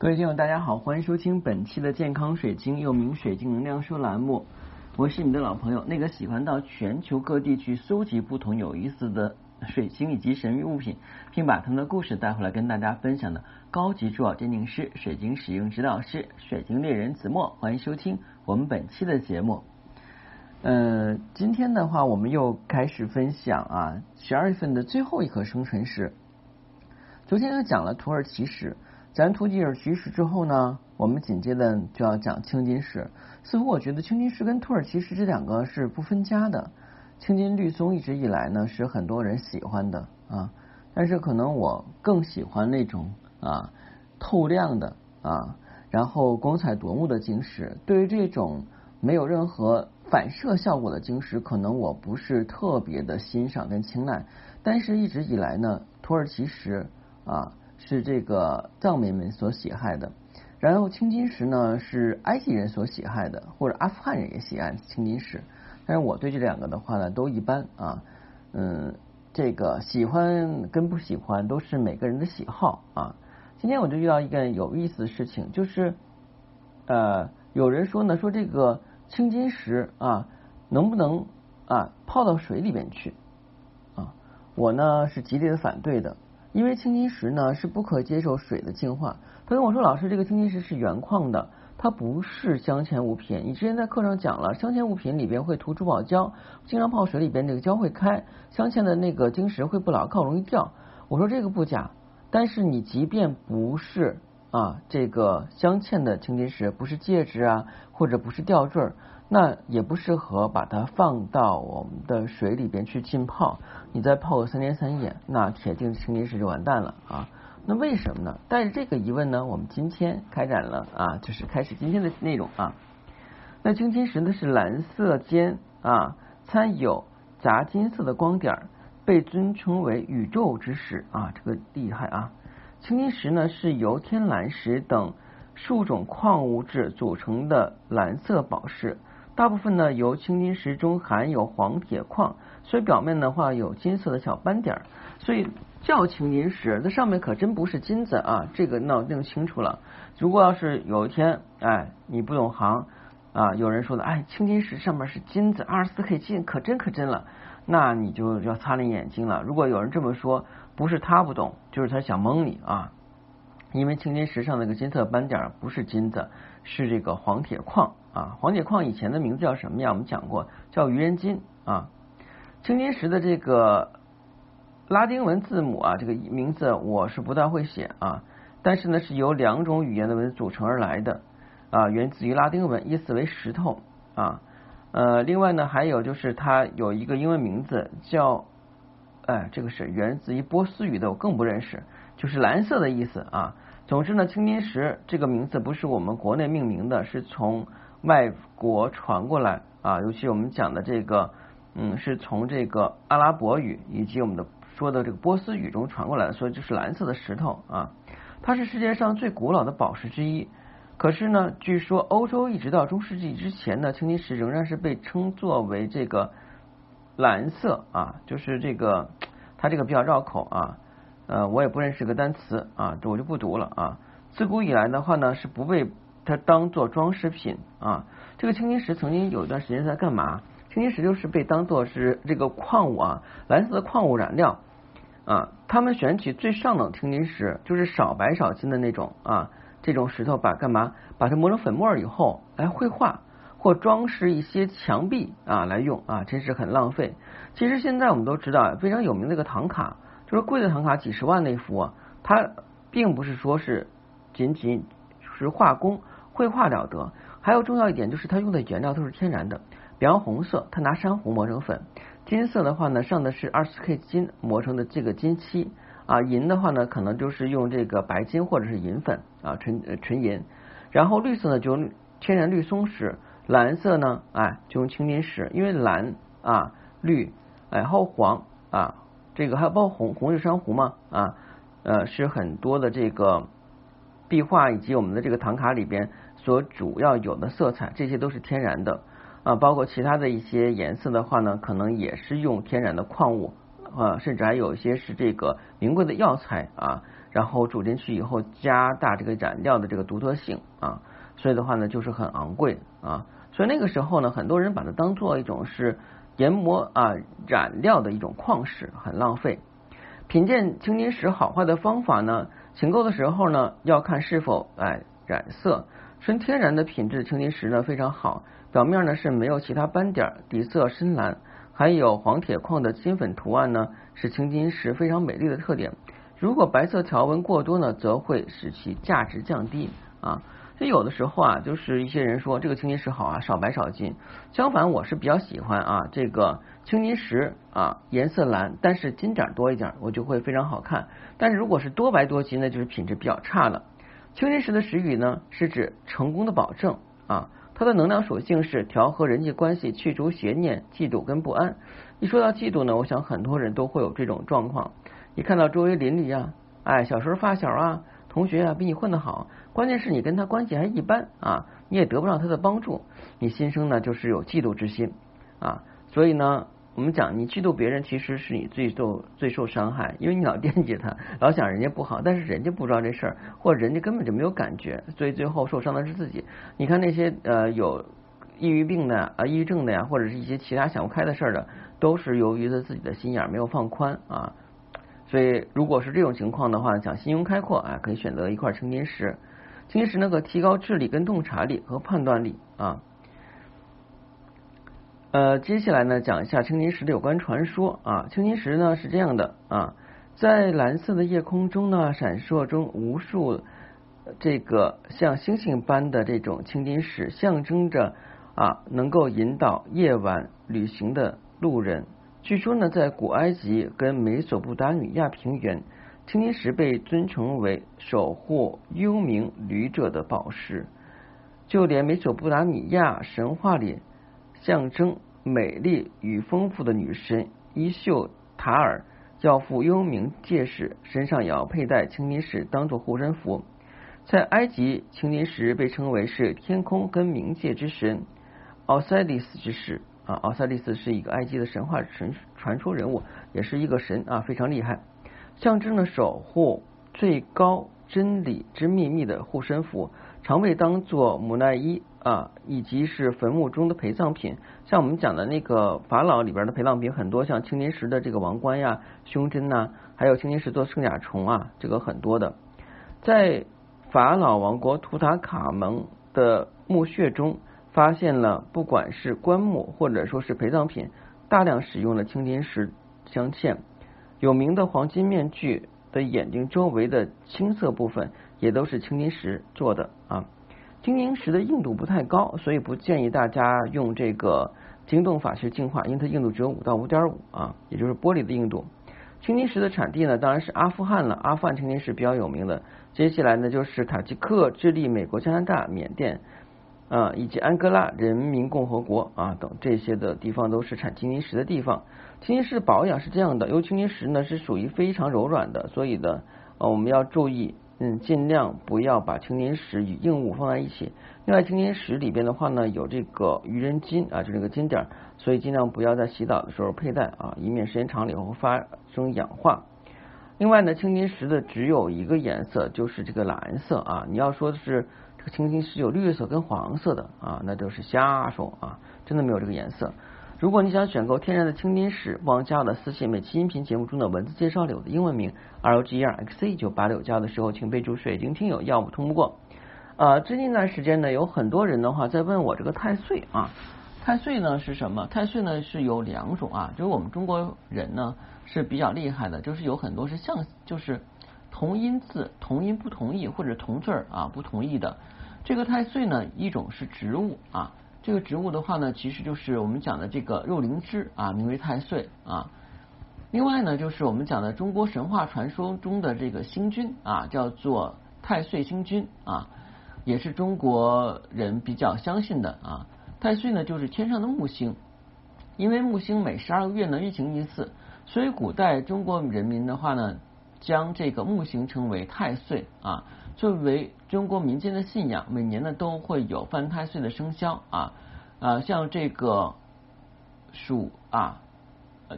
各位听友，大家好，欢迎收听本期的健康水晶，又名水晶能量说栏目。我是你的老朋友，那个喜欢到全球各地去搜集不同有意思的水晶以及神秘物品，并把他们的故事带回来跟大家分享的高级珠宝鉴定师、水晶使用指导师、水晶猎人子墨。欢迎收听我们本期的节目。呃，今天的话，我们又开始分享啊，十二月份的最后一颗生辰石。昨天又讲了土耳其石。讲完土耳其石之后呢，我们紧接着就要讲青金石。似乎我觉得青金石跟土耳其石这两个是不分家的。青金绿松一直以来呢是很多人喜欢的啊，但是可能我更喜欢那种啊透亮的啊，然后光彩夺目的晶石。对于这种没有任何反射效果的晶石，可能我不是特别的欣赏跟青睐。但是一直以来呢，土耳其石啊。是这个藏民们所喜爱的，然后青金石呢是埃及人所喜爱的，或者阿富汗人也喜爱青金石。但是我对这两个的话呢都一般啊，嗯，这个喜欢跟不喜欢都是每个人的喜好啊。今天我就遇到一个有意思的事情，就是呃有人说呢说这个青金石啊能不能啊泡到水里边去啊？我呢是极力的反对的。因为青金石呢是不可接受水的净化。他跟我说：“老师，这个青金石是原矿的，它不是镶嵌物品。你之前在课上讲了，镶嵌物品里边会涂珠宝胶，经常泡水里边这个胶会开，镶嵌的那个晶石会不牢靠，容易掉。”我说这个不假，但是你即便不是啊这个镶嵌的青金石，不是戒指啊，或者不是吊坠儿。那也不适合把它放到我们的水里边去浸泡，你再泡个三天三夜，那铁定青金石就完蛋了啊！那为什么呢？带着这个疑问呢，我们今天开展了啊，就是开始今天的内容啊。那青金石呢是蓝色间啊掺有杂金色的光点，被尊称为宇宙之石啊，这个厉害啊！青金石呢是由天蓝石等数种矿物质组成的蓝色宝石。大部分呢由青金石中含有黄铁矿，所以表面的话有金色的小斑点儿，所以叫青金石。这上面可真不是金子啊，这个闹弄清楚了。如果要是有一天，哎，你不懂行啊，有人说的，哎，青金石上面是金子，二十四 K 金，可真可真了，那你就要擦亮眼睛了。如果有人这么说，不是他不懂，就是他想蒙你啊。因为青金石上那个金色斑点不是金子，是这个黄铁矿啊。黄铁矿以前的名字叫什么呀？我们讲过，叫愚人金啊。青金石的这个拉丁文字母啊，这个名字我是不大会写啊。但是呢，是由两种语言的文字组成而来的啊，源自于拉丁文，意思为石头啊。呃，另外呢，还有就是它有一个英文名字叫，哎，这个是源自于波斯语的，我更不认识。就是蓝色的意思啊。总之呢，青金石这个名字不是我们国内命名的，是从外国传过来啊。尤其我们讲的这个，嗯，是从这个阿拉伯语以及我们的说的这个波斯语中传过来的，所以就是蓝色的石头啊。它是世界上最古老的宝石之一。可是呢，据说欧洲一直到中世纪之前呢，青金石仍然是被称作为这个蓝色啊，就是这个它这个比较绕口啊。呃，我也不认识个单词啊，这我就不读了啊。自古以来的话呢，是不被它当做装饰品啊。这个青金石曾经有一段时间在干嘛？青金石就是被当做是这个矿物啊，蓝色的矿物染料啊。他们选取最上等青金石，就是少白少金的那种啊，这种石头把干嘛？把它磨成粉末以后来绘画或装饰一些墙壁啊来用啊，真是很浪费。其实现在我们都知道非常有名的一个唐卡。就是贵的唐卡几十万那幅啊，它并不是说是仅仅是画工绘画了得，还有重要一点就是它用的原料都是天然的。比方红色，它拿珊瑚磨成粉；金色的话呢，上的是二十 K 金磨成的这个金漆啊；银的话呢，可能就是用这个白金或者是银粉啊，纯纯银。然后绿色呢，就用天然绿松石；蓝色呢，哎，就用青金石，因为蓝啊、绿，然后黄啊。这个还有包括红红玉珊瑚嘛啊呃是很多的这个壁画以及我们的这个唐卡里边所主要有的色彩，这些都是天然的。啊，包括其他的一些颜色的话呢，可能也是用天然的矿物啊，甚至还有一些是这个名贵的药材啊，然后煮进去以后加大这个染料的这个独特性啊，所以的话呢就是很昂贵啊，所以那个时候呢很多人把它当做一种是研磨啊染料的一种矿石，很浪费。品鉴青金石好坏的方法呢，请购的时候呢要看是否哎染色，纯天然的品质青金石呢非常好，表面呢是没有其他斑点，底色深蓝，还有黄铁矿的金粉图案呢是青金石非常美丽的特点。如果白色条纹过多呢，则会使其价值降低啊。所以有的时候啊，就是一些人说这个青金石好啊，少白少金。相反，我是比较喜欢啊这个青金石啊，颜色蓝，但是金点多一点，我就会非常好看。但是如果是多白多金那，就是品质比较差了。青金石的石语呢，是指成功的保证啊。它的能量属性是调和人际关系，去除邪念、嫉妒跟不安。一说到嫉妒呢，我想很多人都会有这种状况。你看到周围邻里啊，哎，小时候发小啊，同学啊，比你混得好，关键是你跟他关系还一般啊，你也得不到他的帮助，你心生呢就是有嫉妒之心啊，所以呢，我们讲你嫉妒别人，其实是你最受最受伤害，因为你老惦记他，老想人家不好，但是人家不知道这事儿，或者人家根本就没有感觉，所以最后受伤的是自己。你看那些呃有抑郁病的啊，抑郁症的呀，或者是一些其他想不开的事儿的，都是由于他自己的心眼没有放宽啊。所以，如果是这种情况的话，想心胸开阔啊，可以选择一块青金石。青金石呢，可提高智力、跟洞察力和判断力啊。呃，接下来呢，讲一下青金石的有关传说啊。青金石呢是这样的啊，在蓝色的夜空中呢，闪烁中无数这个像星星般的这种青金石，象征着啊，能够引导夜晚旅行的路人。据说呢，在古埃及跟美索不达米亚平原，青金石被尊称为守护幽冥旅者的宝石。就连美索不达米亚神话里象征美丽与丰富的女神伊秀塔尔，要赴幽冥界时，身上也要佩戴青金石当做护身符。在埃及，青金石被称为是天空跟冥界之神奥赛利斯之石。啊，奥赛利斯是一个埃及的神话神传说人物，也是一个神啊，非常厉害，象征着守护最高真理之秘密的护身符，常被当做木乃伊啊，以及是坟墓中的陪葬品。像我们讲的那个法老里边的陪葬品很多，像青金石的这个王冠呀、胸针呐，还有青金石做圣甲虫啊，这个很多的。在法老王国图塔卡蒙的墓穴中。发现了，不管是棺木或者说是陪葬品，大量使用了青金石镶嵌。有名的黄金面具的眼睛周围的青色部分，也都是青金石做的啊。青金石的硬度不太高，所以不建议大家用这个晶洞法去净化，因为它硬度只有五到五点五啊，也就是玻璃的硬度。青金石的产地呢，当然是阿富汗了，阿富汗青金石比较有名的。接下来呢，就是塔吉克、智利、美国、加拿大、缅甸。啊，以及安哥拉人民共和国啊等这些的地方都是产青金石的地方。青金石保养是这样的，因为青金石呢是属于非常柔软的，所以呢，呃，我们要注意，嗯，尽量不要把青金石与硬物放在一起。另外，青金石里边的话呢，有这个愚人金啊，就这个金点儿，所以尽量不要在洗澡的时候佩戴啊，以免时间长了以后发生氧化。另外呢，青金石的只有一个颜色，就是这个蓝色啊。你要说的是。这个青金石有绿色跟黄色的啊，那都是瞎说啊，真的没有这个颜色。如果你想选购天然的青金石，不妨加我的私信，每期音频节目中的文字介绍里我的英文名 R O G E R X C 九八六加的时候，请备注水晶听友，要不通不过。呃，最近一段时间呢，有很多人的话在问我这个太岁啊，太岁呢是什么？太岁呢是有两种啊，就是我们中国人呢是比较厉害的，就是有很多是像就是。同音字同音不同意或者同字儿啊不同意的这个太岁呢，一种是植物啊，这个植物的话呢，其实就是我们讲的这个肉灵芝啊，名为太岁啊。另外呢，就是我们讲的中国神话传说中的这个星君啊，叫做太岁星君啊，也是中国人比较相信的啊。太岁呢，就是天上的木星，因为木星每十二个月呢运行一次，所以古代中国人民的话呢。将这个木星称为太岁啊，作为中国民间的信仰，每年呢都会有犯太岁的生肖啊啊，像这个鼠啊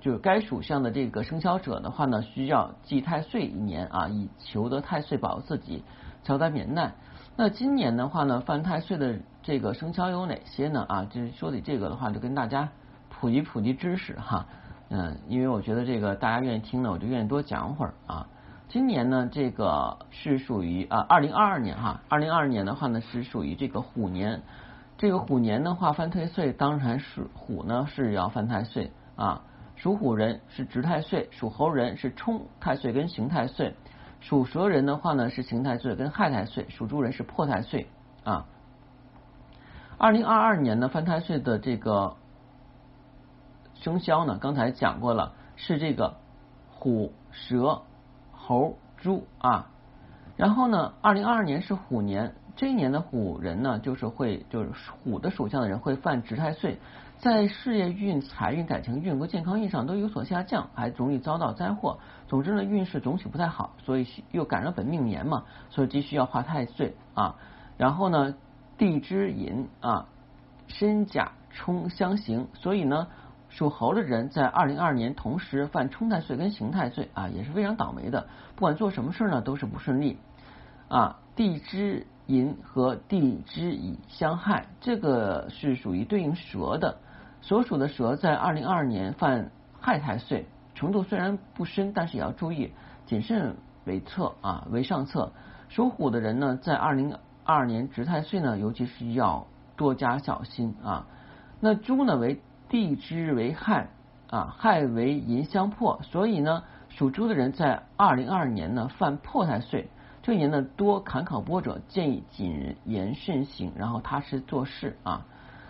就是该属相的这个生肖者的话呢，需要祭太岁一年啊，以求得太岁保自己，消灾免难。那今年的话呢，犯太岁的这个生肖有哪些呢？啊，就是说起这个的话，就跟大家普及普及知识哈。嗯，因为我觉得这个大家愿意听呢，我就愿意多讲会儿啊。今年呢，这个是属于啊，二零二二年哈，二零二二年的话呢是属于这个虎年。这个虎年的话，犯太岁，当然是虎呢是要犯太岁啊。属虎人是值太岁，属猴人是冲太岁跟刑太岁，属蛇人的话呢是刑太岁跟害太岁，属猪人是破太岁啊。二零二二年呢，犯太岁的这个生肖呢，刚才讲过了，是这个虎、蛇、猴、猪啊。然后呢，二零二二年是虎年。这一年的虎人呢，就是会就是虎的属相的人会犯值太岁，在事业运、财运、感情运和健康运上都有所下降，还容易遭到灾祸。总之呢，运势总体不太好，所以又赶上本命年嘛，所以急需要化太岁啊。然后呢，地支寅啊，申甲冲相刑，所以呢，属猴的人在二零二二年同时犯冲太岁跟刑太岁啊，也是非常倒霉的。不管做什么事呢，都是不顺利啊。地支寅和地支乙相害，这个是属于对应蛇的。所属的蛇在二零二二年犯害太岁，程度虽然不深，但是也要注意谨慎为策啊，为上策。属虎的人呢，在二零二二年值太岁呢，尤其是要多加小心啊。那猪呢为地支为亥啊，亥为寅相破，所以呢，属猪的人在二零二二年呢犯破太岁。这一年呢，多坎坷波折，建议谨言慎行，然后踏实做事啊。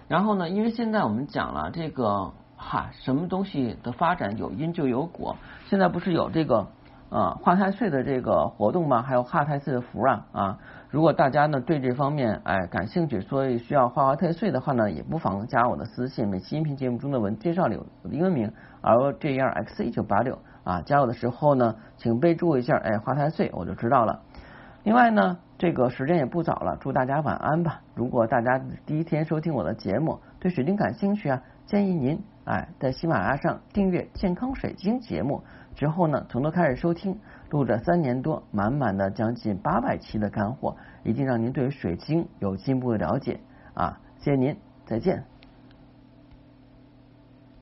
然后呢，因为现在我们讲了这个哈，什么东西的发展有因就有果。现在不是有这个啊化太岁的这个活动吗？还有化太岁的符啊啊。如果大家呢对这方面哎感兴趣，所以需要化化太岁的话呢，也不妨加我的私信。每期音频节目中的文介绍里有英文名 L J R X 一九八六啊。加我的时候呢，请备注一下哎化太岁，我就知道了。另外呢，这个时间也不早了，祝大家晚安吧。如果大家第一天收听我的节目，对水晶感兴趣啊，建议您哎在喜马拉雅上订阅健康水晶节目，之后呢从头开始收听，录了三年多，满满的将近八百期的干货，一定让您对于水晶有进一步的了解啊！谢谢您，再见。